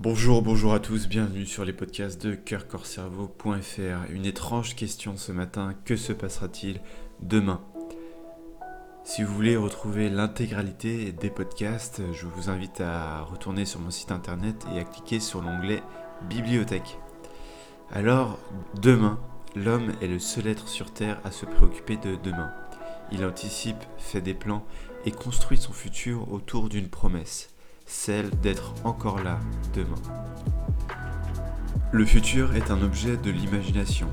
Bonjour, bonjour à tous, bienvenue sur les podcasts de cœurcorcerveau.fr. Une étrange question ce matin, que se passera-t-il demain? Si vous voulez retrouver l'intégralité des podcasts, je vous invite à retourner sur mon site internet et à cliquer sur l'onglet Bibliothèque. Alors, demain, l'homme est le seul être sur Terre à se préoccuper de demain. Il anticipe, fait des plans et construit son futur autour d'une promesse, celle d'être encore là demain. Le futur est un objet de l'imagination.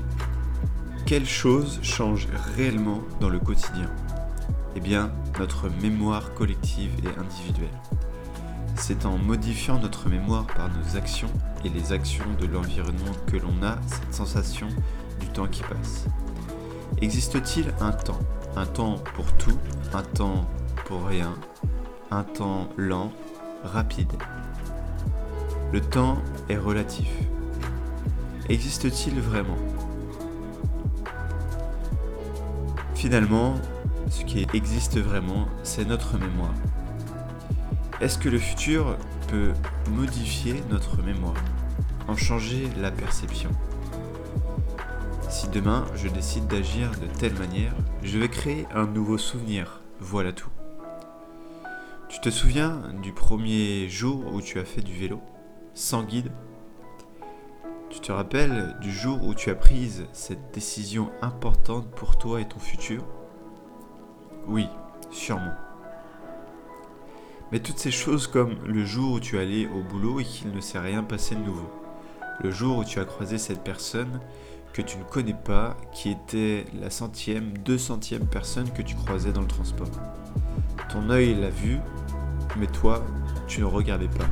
Quelle chose change réellement dans le quotidien? Eh bien, notre mémoire collective et individuelle. C'est en modifiant notre mémoire par nos actions et les actions de l'environnement que l'on a cette sensation du temps qui passe. Existe-t-il un temps? Un temps pour tout, un temps pour rien, un temps lent, rapide. Le temps est relatif. Existe-t-il vraiment? Finalement, ce qui existe vraiment, c'est notre mémoire. Est-ce que le futur peut modifier notre mémoire, en changer la perception? Si demain je décide d'agir de telle manière, je vais créer un nouveau souvenir, voilà tout. Tu te souviens du premier jour où tu as fait du vélo, sans guide? Tu te rappelles du jour où tu as pris cette décision importante pour toi et ton futur? Oui, sûrement. Mais toutes ces choses comme le jour où tu allais au boulot et qu'il ne s'est rien passé de nouveau. Le jour où tu as croisé cette personne que tu ne connais pas, qui était la centième, deux centième personne que tu croisais dans le transport. Ton œil l'a vu, mais toi, tu ne regardais pas.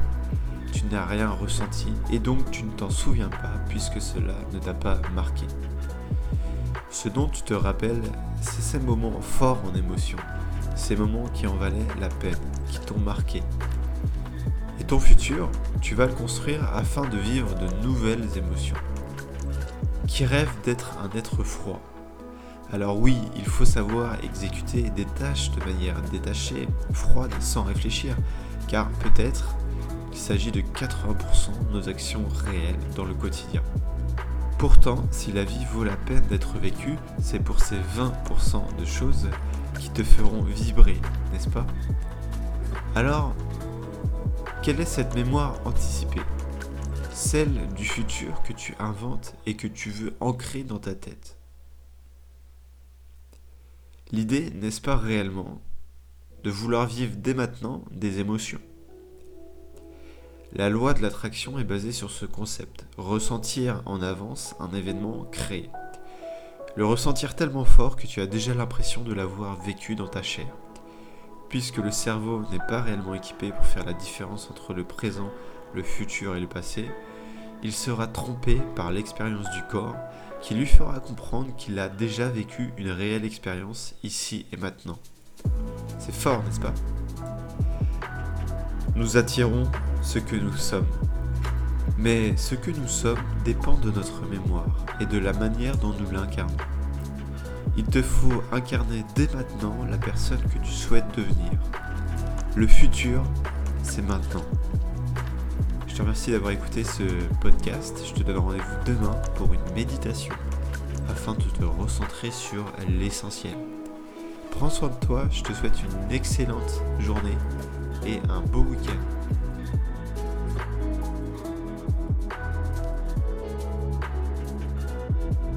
Tu n'as rien ressenti et donc tu ne t'en souviens pas puisque cela ne t'a pas marqué. Ce dont tu te rappelles, c'est ces moments forts en émotion, ces moments qui en valaient la peine, qui t'ont marqué. Et ton futur, tu vas le construire afin de vivre de nouvelles émotions. Qui rêve d'être un être froid, alors oui, il faut savoir exécuter des tâches de manière détachée, froide, sans réfléchir, car peut-être qu'il s'agit de 80% de nos actions réelles dans le quotidien. Pourtant, si la vie vaut la peine d'être vécue, c'est pour ces 20% de choses qui te feront vibrer, n'est-ce pas? Alors, quelle est cette mémoire anticipée? Celle du futur que tu inventes et que tu veux ancrer dans ta tête. L'idée, n'est-ce pas réellement, de vouloir vivre dès maintenant des émotions? La loi de l'attraction est basée sur ce concept, ressentir en avance un événement créé. Le ressentir tellement fort que tu as déjà l'impression de l'avoir vécu dans ta chair. Puisque le cerveau n'est pas réellement équipé pour faire la différence entre le présent, le futur et le passé, il sera trompé par l'expérience du corps qui lui fera comprendre qu'il a déjà vécu une réelle expérience ici et maintenant. C'est fort, n'est-ce pas? Nous attirons ce que nous sommes. Mais ce que nous sommes dépend de notre mémoire et de la manière dont nous l'incarnons. Il te faut incarner dès maintenant la personne que tu souhaites devenir. Le futur, c'est maintenant. Je te remercie d'avoir écouté ce podcast. Je te donne rendez-vous demain pour une méditation afin de te recentrer sur l'essentiel. Prends soin de toi, je te souhaite une excellente journée et un beau week-end.